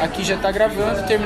Aqui já está gravando, terminou